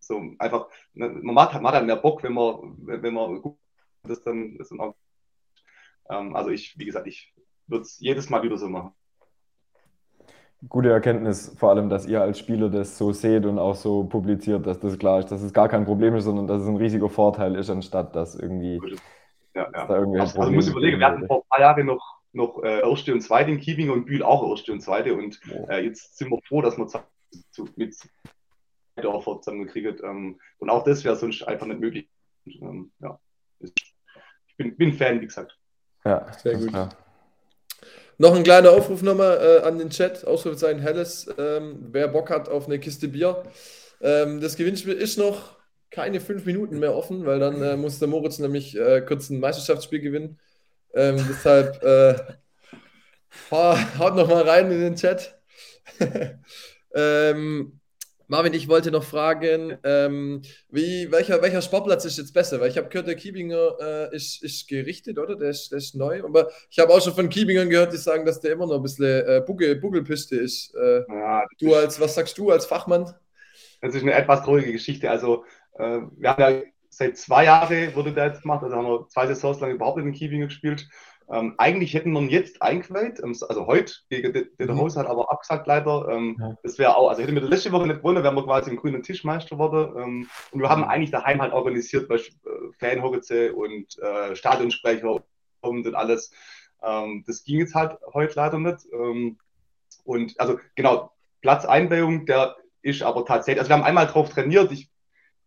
so einfach, ne, man macht, man hat halt mehr Bock, wenn man, wenn man das dann, das dann auch ähm, also ich, wie gesagt, ich würde es jedes Mal wieder so machen. Gute Erkenntnis, vor allem, dass ihr als Spieler das so seht und auch so publiziert, dass das klar ist, dass es gar kein Problem ist, sondern dass es ein riesiger Vorteil ist, anstatt dass irgendwie. Ja, ja. Da irgendwie also, also muss überlegen, wir hatten vor ein paar Jahren noch, noch äh, Erste und Zweite in Kiebing und Bühl auch Erste und Zweite und äh, jetzt sind wir froh, dass wir mit Dörfer zusammengekriegt ähm, und auch das wäre sonst einfach nicht möglich. Ähm, ja. Ich bin, bin Fan, wie gesagt. Ja, sehr gut. Klar. Noch ein kleiner Aufruf nochmal äh, an den Chat, Ausrufezeichen Helles. Ähm, wer Bock hat auf eine Kiste Bier. Ähm, das Gewinnspiel ist noch keine fünf Minuten mehr offen, weil dann äh, muss der Moritz nämlich äh, kurz ein Meisterschaftsspiel gewinnen. Ähm, deshalb äh, haut noch mal rein in den Chat. ähm, Marvin, ich wollte noch fragen, ähm, wie, welcher, welcher Sportplatz ist jetzt besser? Weil ich habe gehört, der Kiebinger äh, ist, ist gerichtet, oder? Der ist, der ist neu. Aber ich habe auch schon von Kiebingern gehört, die sagen, dass der immer noch ein bisschen äh, Buckel, Buckelpiste ist. Äh, ja, du als, was sagst du als Fachmann? Das ist eine etwas traurige Geschichte. Also, äh, wir haben ja seit zwei Jahren wurde der jetzt gemacht, also haben wir zwei Saisons lang überhaupt in den Kiebinger gespielt. Ähm, eigentlich hätten wir ihn jetzt eingeweiht, ähm, also heute gegen den mhm. Haus hat aber abgesagt leider. Ähm, ja. Das wäre auch, also hätten wir das letzte Woche nicht gewonnen, wären wir quasi im grünen Tischmeister geworden. Ähm, und wir haben eigentlich daheim halt organisiert, weil äh, Fanhorizze und äh, Stadionsprecher und alles. Ähm, das ging jetzt halt heute leider nicht. Ähm, und also genau, Platzeinweihung, der ist aber tatsächlich, also wir haben einmal drauf trainiert. Ich,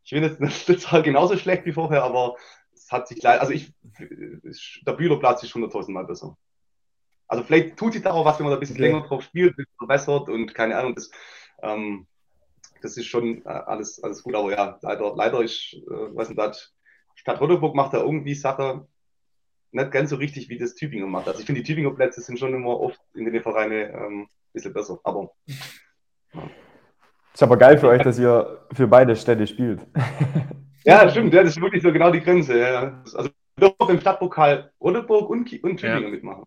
ich will jetzt nicht die Zahl genauso schlecht wie vorher, aber es hat sich leider, also ich, der Bühlerplatz ist 100.000 Mal besser. Also vielleicht tut sich da auch was, wenn man da ein bisschen okay. länger drauf spielt, verbessert und keine Ahnung, das, ähm, das ist schon äh, alles, alles gut, aber ja, leider, leider ist, äh, weiß nicht, das, Stadt Rotterdam macht da irgendwie Sache nicht ganz so richtig, wie das Tübingen macht. Also ich finde, die Tübinger Plätze sind schon immer oft in den Vereinen ähm, ein bisschen besser, aber ja. Ist aber geil für euch, dass ihr für beide Städte spielt. Ja, stimmt, ja, das ist wirklich so genau die Grenze. Ja. Also wir dürfen im Stadtpokal Rodeburg und, und Tübingen ja. mitmachen.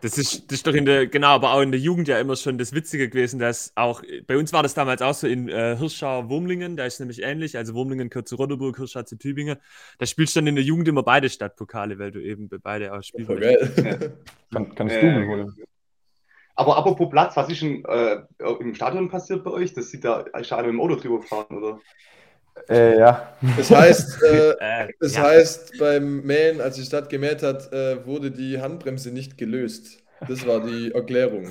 Das ist, das ist doch in der, genau, aber auch in der Jugend ja immer schon das Witzige gewesen, dass auch, bei uns war das damals auch so in äh, Hirschau-Wurmlingen, da ist nämlich ähnlich, also Wurmlingen gehört zu Rodeburg, Hirschau zu Tübingen. Da spielst du dann in der Jugend immer beide Stadtpokale, weil du eben bei beide auch spielst. Ja. Kann, kannst du äh, holen. Aber apropos Platz, was ist denn äh, im Stadion passiert bei euch? Das sieht da Stadion im Auto drüber gefahren, oder? Äh, ja. Das heißt, äh, äh, das ja. heißt, beim Mähen, als die Stadt gemäht hat, äh, wurde die Handbremse nicht gelöst. Das war die Erklärung.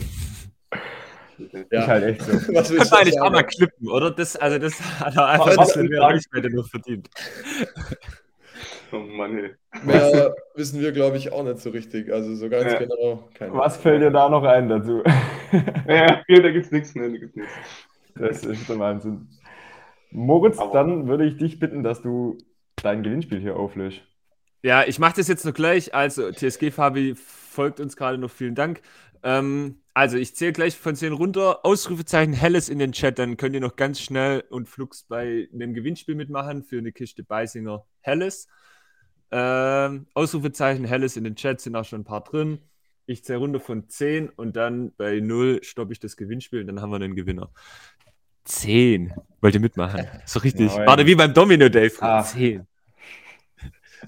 Ja. Ist halt echt so. Was das kann ich auch mal klippen, oder? Das, also das hat er einfach ein bisschen mehr Reichweite noch verdient. Oh Mann, ey. Mehr wissen wir, glaube ich, auch nicht so richtig. Also so ganz ja. genau. Was fällt dir da noch ein dazu? ja, da gibt es nichts mehr. Da gibt's nichts. Das ist der Wahnsinn. Moritz, Aber dann würde ich dich bitten, dass du dein Gewinnspiel hier auflöst. Ja, ich mache das jetzt noch gleich. Also, TSG Fabi folgt uns gerade noch. Vielen Dank. Ähm, also, ich zähle gleich von 10 runter. Ausrufezeichen Helles in den Chat. Dann könnt ihr noch ganz schnell und flugs bei einem Gewinnspiel mitmachen für eine Kiste Beisinger Helles. Ähm, Ausrufezeichen Helles in den Chat sind auch schon ein paar drin. Ich zähle runter von 10 und dann bei 0 stoppe ich das Gewinnspiel und dann haben wir einen Gewinner. Zehn. Wollt ihr mitmachen? So richtig. Nein. Warte, wie beim Domino Dave. Ah. Zehn.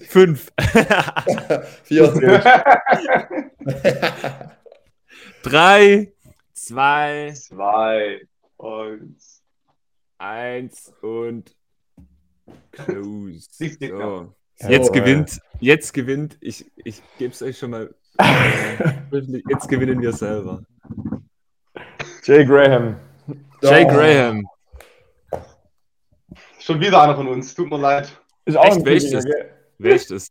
Fünf. Vier. Drei. Zwei. Zwei. Und. Eins und. Close. So. Jetzt gewinnt, jetzt gewinnt, ich, ich gebe es euch schon mal. jetzt gewinnen wir selber. Jay Graham. Jay Graham. Schon wieder einer von uns, tut mir leid. Ist auch Echt, welches? Welches?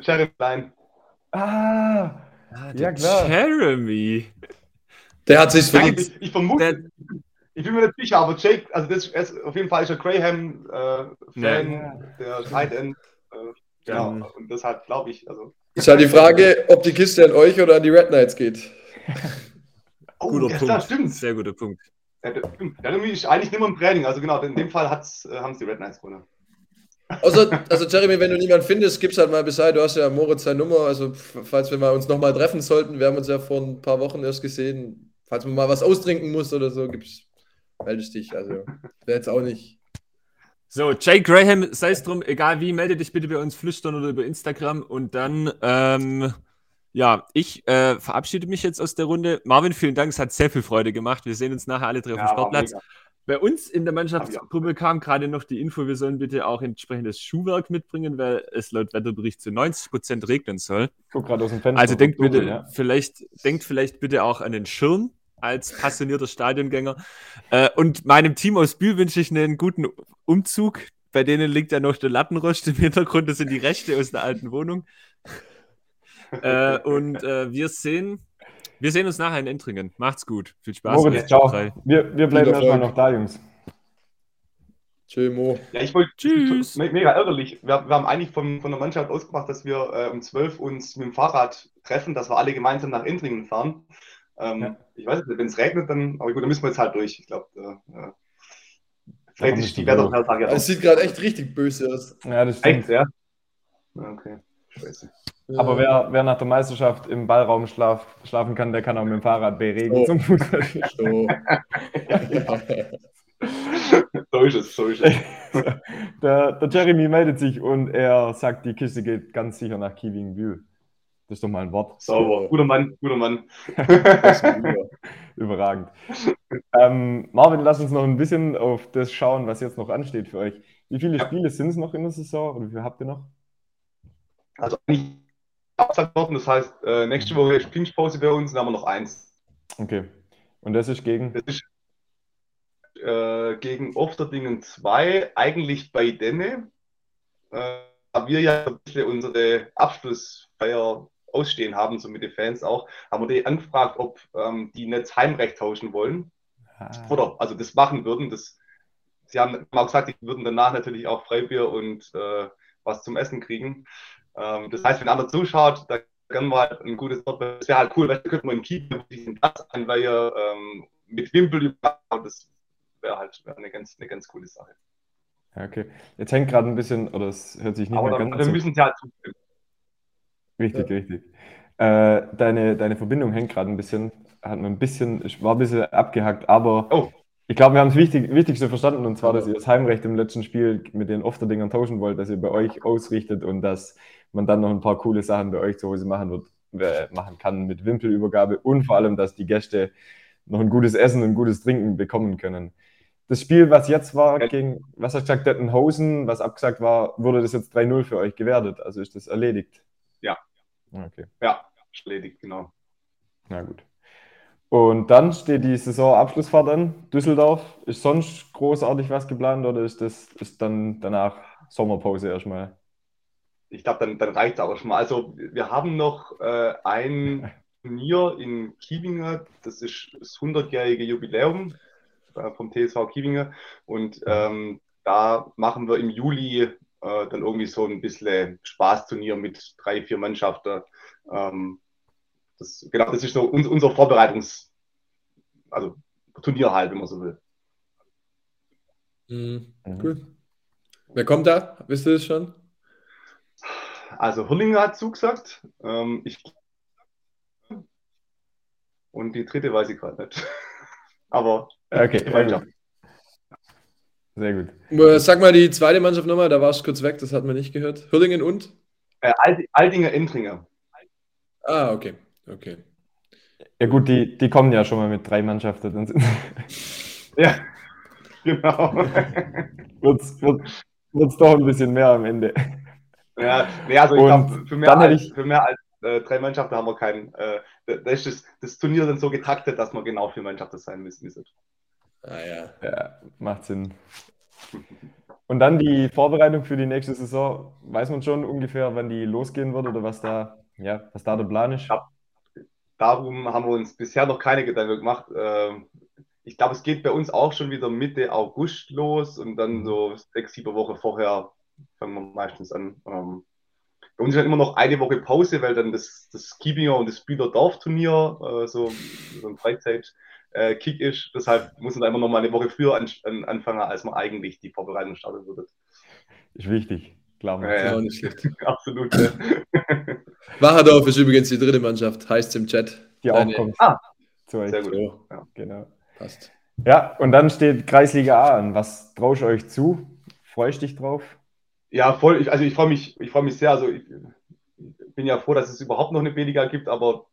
Jeremy Klein. Ah, ah ja klar. Jeremy. Der hat sich verdient. Ich, ich vermute, ich bin mir nicht sicher, aber Jake, also das ist auf jeden Fall ist er Graham-Fan, äh, ja. der Tight End. Äh, genau, ja. und deshalb glaube ich, also. Ist halt die Frage, ob die Kiste an euch oder an die Red Knights geht. oh, guter Punkt. Stimmt. Sehr guter Punkt. Ja, Jeremy ist eigentlich nicht mehr im Training. Also genau, in dem Fall äh, haben es die Red Knights gewonnen. Also, also Jeremy, wenn du niemanden findest, gib's halt mal Bescheid. Du hast ja Moritz seine Nummer. Also falls wir mal uns nochmal treffen sollten, wir haben uns ja vor ein paar Wochen erst gesehen. Falls man mal was austrinken muss oder so, gibt's, meldest dich. Also wäre jetzt auch nicht. So, Jay Graham, sei es drum, egal wie, melde dich bitte bei uns flüstern oder über Instagram und dann ähm, ja, ich äh, verabschiede mich jetzt aus der Runde. Marvin, vielen Dank, es hat sehr viel Freude gemacht. Wir sehen uns nachher alle drei auf dem Sportplatz. Bei uns in der Mannschaftsgruppe kam gerade noch die Info, wir sollen bitte auch entsprechendes Schuhwerk mitbringen, weil es laut Wetterbericht zu 90 Prozent regnen soll. Guck gerade aus dem Fenster. Also denkt bitte, ja. vielleicht, denkt vielleicht bitte auch an den Schirm als passionierter Stadiongänger. Äh, und meinem Team aus Bühl wünsche ich einen guten Umzug. Bei denen liegt ja noch der Lattenrost im Hintergrund. Das sind die Rechte aus der alten Wohnung äh, und äh, wir sehen, wir sehen uns nachher in Entringen. Macht's gut. Viel Spaß. Moritz, ciao. Wir, wir bleiben erstmal noch da, Jungs. Tschö, Mo. Ja, ich wollte. Tschüss. Mega ärgerlich. Wir, wir haben eigentlich von, von der Mannschaft ausgemacht, dass wir äh, um 12 uns mit dem Fahrrad treffen, dass wir alle gemeinsam nach Entringen fahren. Ähm, ja. Ich weiß nicht, wenn es regnet, dann. Aber gut, dann müssen wir jetzt halt durch. Ich glaube, äh, vielleicht ist die Wettertag Es sieht gerade echt richtig böse aus. Ja, das stimmt. Echt, ja? Okay. Scheiße. Aber wer, wer nach der Meisterschaft im Ballraum schlaf, schlafen kann, der kann auch mit dem Fahrrad beregen oh. zum Fußball. So. so ist es, so ist es. Der, der, Jeremy meldet sich und er sagt, die Kiste geht ganz sicher nach Kiewingbühl. Das ist doch mal ein Wort. Sauber. Guter Mann, guter Mann. Überragend. Ähm, Marvin, lass uns noch ein bisschen auf das schauen, was jetzt noch ansteht für euch. Wie viele Spiele sind es noch in der Saison oder wie viele habt ihr noch? Also eigentlich abgesagt worden, das heißt, äh, nächste Woche ist Pinchpause bei uns, dann haben wir noch eins. Okay. Und das ist gegen? Das ist äh, gegen Ofterdingen 2, eigentlich bei Denne. Äh, wir ja unsere Abschlussfeier ausstehen haben, so mit den Fans auch, haben wir die angefragt, ob ähm, die nicht Heimrecht tauschen wollen. Ah. Oder also das machen würden. Das, sie haben auch gesagt, die würden danach natürlich auch Freibier und äh, was zum Essen kriegen. Ähm, das heißt, wenn einer zuschaut, da können wir halt ein gutes Wort. Das wäre halt cool, weil könnte man im Keeper diesen Platz einweihen ähm, mit Wimpel. Das wäre halt eine ganz, eine ganz coole Sache. Ja, okay. Jetzt hängt gerade ein bisschen, oder es hört sich nicht Aber mehr ganz wir müssen sie halt zustimmen. Richtig, ja. richtig. Äh, deine, deine Verbindung hängt gerade ein bisschen, hat mir ein bisschen, war ein bisschen abgehackt, aber oh. ich glaube, wir haben das Wichtig, Wichtigste verstanden und zwar, dass ihr das Heimrecht im letzten Spiel mit den Ofterdingern tauschen wollt, dass ihr bei euch ausrichtet und dass man dann noch ein paar coole Sachen bei euch zu Hause machen wird, machen kann mit Wimpelübergabe und vor allem, dass die Gäste noch ein gutes Essen und ein gutes Trinken bekommen können. Das Spiel, was jetzt war, gegen, was hast du gesagt, Dettenhausen, was abgesagt war, wurde das jetzt 3-0 für euch gewertet? Also ist das erledigt? Ja. Okay. Ja, erledigt, genau. Na gut. Und dann steht die Saisonabschlussfahrt an, Düsseldorf. Ist sonst großartig was geplant oder ist das ist dann danach Sommerpause erstmal? Ich glaube, dann, dann reicht es aber schon mal. Also wir haben noch äh, ein Turnier in Kiewinger, das ist das 100-jährige Jubiläum äh, vom TSV Kiewinger. Und ähm, da machen wir im Juli äh, dann irgendwie so ein bisschen Spaßturnier mit drei, vier Mannschaften. Ähm, das, genau, das ist so uns, unser Vorbereitungs-, also Turnier halt, wenn man so will. Mhm. Cool. Wer kommt da? Wisst ihr das schon? Also Hurlinger hat zugesagt. Ähm, ich und die dritte weiß ich gerade nicht. Aber okay, weiter. Sehr gut. Sag mal die zweite Mannschaft nochmal, da warst du kurz weg, das hat man nicht gehört. Hürlingen und? Äh, Aldinger Entringer. Ah, okay. okay. Ja gut, die, die kommen ja schon mal mit drei Mannschaften. ja, genau. wird es doch ein bisschen mehr am Ende. Ja, nee, also ich glaube, für, mehr als, für mehr als äh, drei Mannschaften haben wir keinen. Äh, da ist das, das, Turnier dann so getaktet, dass wir genau vier Mannschaften sein müssen. Ah ja. Ja, macht Sinn. Und dann die Vorbereitung für die nächste Saison. Weiß man schon ungefähr, wann die losgehen wird oder was da, ja, was da der Plan ist? Ja, darum haben wir uns bisher noch keine Gedanken gemacht. Ähm, ich glaube, es geht bei uns auch schon wieder Mitte August los und dann mhm. so sechs, sieben Wochen vorher fangen wir meistens an. Ähm, bei uns ist halt immer noch eine Woche Pause, weil dann das, das Kiebinger und das Bühler Dorfturnier, äh, so, so ein Freizeit-Kick äh, ist. Deshalb muss man einfach noch mal eine Woche früher an, an, anfangen, als man eigentlich die Vorbereitung starten würde. Ist wichtig, klar. Ja, ja. Auch nicht schlecht. Absolut. Ja. Wacherdorf ist übrigens die dritte Mannschaft, heißt im Chat. Die auch kommt. Ah, sehr gut. Ja, genau. Passt. Ja, und dann steht Kreisliga A an. Was traust du euch zu? Freust du dich drauf? Ja, voll. Ich, also ich freue mich, ich freue mich sehr. Also ich bin ja froh, dass es überhaupt noch eine B-Liga gibt, aber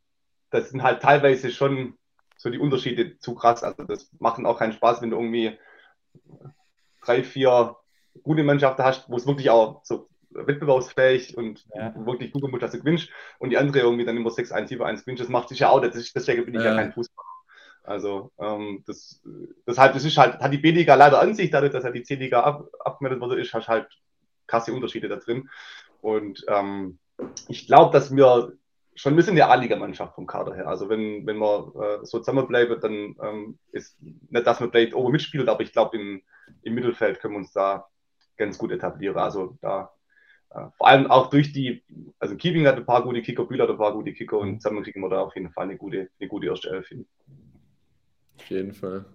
das sind halt teilweise schon so die Unterschiede zu krass. Also das macht auch keinen Spaß, wenn du irgendwie drei, vier gute Mannschaften hast, wo es wirklich auch so wettbewerbsfähig und ja. wirklich gut gemacht, dass du gewinnst und die andere irgendwie dann immer 6-1, 7-1 gewinnst. Das macht sich ja auch, das ist, deswegen bin ich ja, ja kein Fußballer. Also ähm, das, deshalb, das ist halt, hat die B-Liga leider an sich, dadurch, dass ja die C-Liga ab, abgemeldet wurde, ist, halt krasse Unterschiede da drin. Und ähm, ich glaube, dass wir schon, wir sind eine A-Liga-Mannschaft vom Kader her. Also wenn, wenn wir äh, so zusammenbleiben, dann ähm, ist nicht, dass wir vielleicht oben mitspielen, aber ich glaube, im, Mittelfeld können wir uns da ganz gut etablieren. Also da äh, vor allem auch durch die, also Kiewing hat ein paar gute Kicker, Bühler hat ein paar gute Kicker und zusammen kriegen wir da auf jeden Fall eine gute, eine gute erste Elf hin. Auf jeden Fall.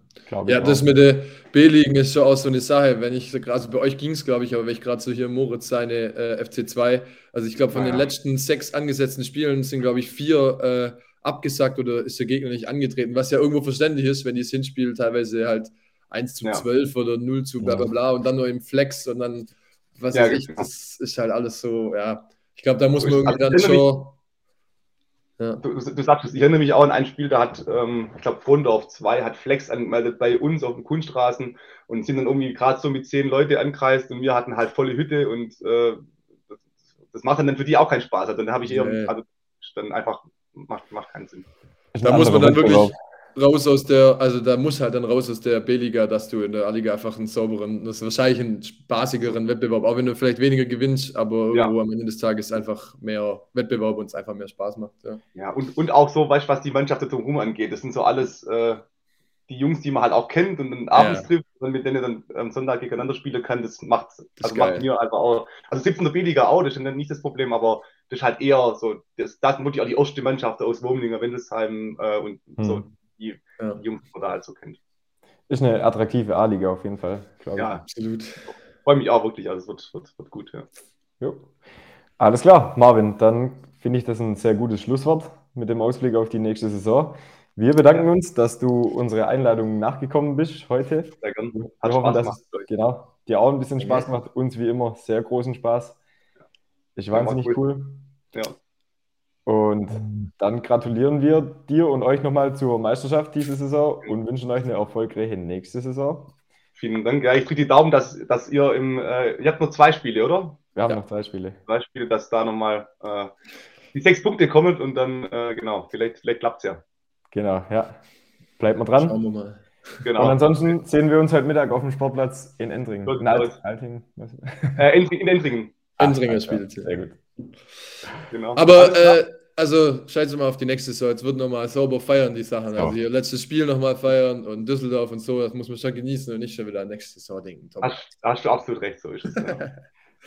ja, das mit der B-Ligen ist schon auch so eine Sache. Wenn ich gerade, also bei euch ging es, glaube ich, aber wenn ich gerade so hier Moritz seine äh, FC2, also ich glaube, von ah, den ja. letzten sechs angesetzten Spielen sind, glaube ich, vier äh, abgesagt oder ist der Gegner nicht angetreten, was ja irgendwo verständlich ist, wenn die das Hinspiel teilweise halt 1 zu ja. 12 oder 0 zu bla bla bla und dann nur im Flex und dann, was ja, weiß ich, genau. das ist halt alles so, ja. Ich glaube, da muss man irgendwie dann schon Ja. Du, du, sagst es, ich erinnere mich auch an ein Spiel, da hat, ähm, ich glaube, Frondorf 2 hat Flex angemeldet bei uns auf dem Kunststraßen und sind dann irgendwie gerade so mit zehn Leute ankreist und wir hatten halt volle Hütte und äh, das, das, macht dann für die auch keinen Spaß. Also dann habe ich eher, nee. also dann einfach, macht, macht keinen Sinn. Da muss man dann wirklich, raus aus der, also da muss halt dann raus aus der B-Liga, dass du in der A-Liga einfach einen sauberen, das ist wahrscheinlich einen spaßigeren Wettbewerb, auch wenn du vielleicht weniger gewinnst, aber ja. irgendwo am Ende des Tages einfach mehr Wettbewerb und es einfach mehr Spaß macht. Ja, ja und, und auch so, weißt du, was die Mannschaft drumherum angeht, das sind so alles äh, die Jungs, die man halt auch kennt und dann abends ja. trifft und mit denen dann am Sonntag gegeneinander spielen kann, das macht, also macht mir einfach auch, also selbst in der B-Liga auch, das ist dann nicht das Problem, aber das ist halt eher so, das, das wirklich auch die erste Mannschaft aus Wurmlinger, Windesheim äh, und hm. so die, ja. Jungs, man da halt so kennt. Ist eine attraktive A-Liga auf jeden Fall, glaube ich. Ja, absolut. Freue mich auch wirklich, also es wird, wird, wird gut, ja. Jo. Alles klar, Marvin, dann finde ich das ein sehr gutes Schlusswort mit dem Ausblick auf die nächste Saison. Wir bedanken ja. uns, dass du unsere Einladung nachgekommen bist heute. Sehr gerne. Hat Wir hoffen, dass es genau, dir auch ein bisschen Spaß macht. Uns wie immer sehr großen Spaß. Ich wahnsinnig cool. Ja. Und dann gratulieren wir dir und euch nochmal zur Meisterschaft diese Saison und wünschen euch eine erfolgreiche nächste Saison. Vielen Dank. Ja, ich drücke die Daumen, dass, dass ihr im. Äh, ihr habt nur zwei Spiele, oder? Wir haben ja. noch zwei Spiele. Zwei Spiele, dass da nochmal äh, die sechs Punkte kommen und dann, äh, genau, vielleicht, vielleicht klappt es ja. Genau, ja. Bleibt mal dran. Schauen wir mal. Genau. Und ansonsten sehen wir uns heute Mittag auf dem Sportplatz in Endringen. In Alt, Altingen. Äh, in, in Endringen. Endringen ah, spielt. Sehr gut. Genau. Aber äh, also scheiße mal auf die nächste Saison. Jetzt wird nochmal sauber feiern, die Sachen. Also hier letztes Spiel nochmal feiern und Düsseldorf und so, das muss man schon genießen und nicht schon wieder an nächste Saison denken. Hast, hast, du absolut recht, so ist es. Ja.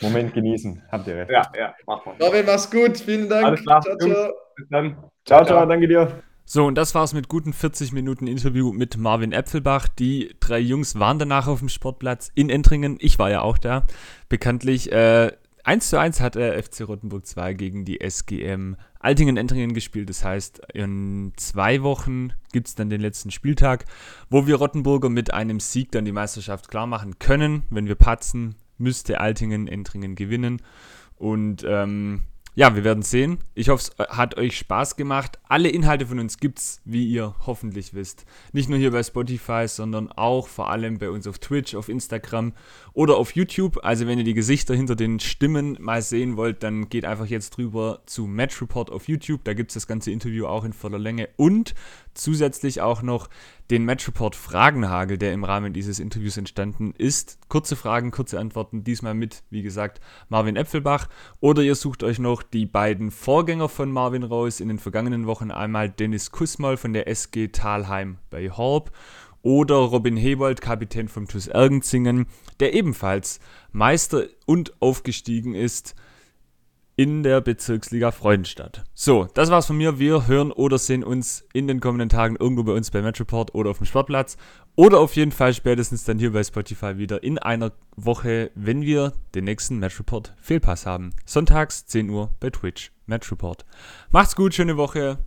Moment genießen, habt ihr recht. Ja, ja, mach mal. Robin, mach's gut, vielen Dank. Alles klar. Ciao, ciao. Bis dann. Ciao, ciao, danke dir. So, und das war's mit guten 40 Minuten Interview mit Marvin Äpfelbach. Die drei Jungs waren danach auf dem Sportplatz in Entringen. Ich war ja auch da. Bekanntlich äh, 1 zu 1 hat der FC Rottenburg 2 gegen die SGM Altingen-Entringen gespielt. Das heißt, in zwei Wochen gibt es dann den letzten Spieltag, wo wir Rottenburger mit einem Sieg dann die Meisterschaft klar machen können. Wenn wir patzen, müsste Altingen-Entringen gewinnen. Und ähm, ja, wir werden sehen. Ich hoffe, es äh, hat euch Spaß gemacht. Alle Inhalte von uns gibt es, wie ihr hoffentlich wisst. Nicht nur hier bei Spotify, sondern auch vor allem bei uns auf Twitch, auf Instagram oder auf YouTube. Also wenn ihr die Gesichter hinter den Stimmen mal sehen wollt, dann geht einfach jetzt drüber zu Match Report auf YouTube. Da gibt es das ganze Interview auch in voller Länge und zusätzlich auch noch den Match Report Fragenhagel, der im Rahmen dieses Interviews entstanden ist. Kurze Fragen, kurze Antworten, diesmal mit, wie gesagt, Marvin Äpfelbach. Oder ihr sucht euch noch die beiden Vorgänger von Marvin raus in den vergangenen Wochen. Einmal Dennis Kussmal von der SG Talheim bei Horb oder Robin Hebold, Kapitän vom TuS Ergenzingen, der ebenfalls Meister und aufgestiegen ist in der Bezirksliga Freudenstadt. So, das war's von mir. Wir hören oder sehen uns in den kommenden Tagen irgendwo bei uns bei Matchport oder auf dem Sportplatz. Oder auf jeden Fall spätestens dann hier bei Spotify wieder in einer Woche, wenn wir den nächsten Matchreport Fehlpass haben. Sonntags 10 Uhr bei Twitch Matchreport. Macht's gut, schöne Woche.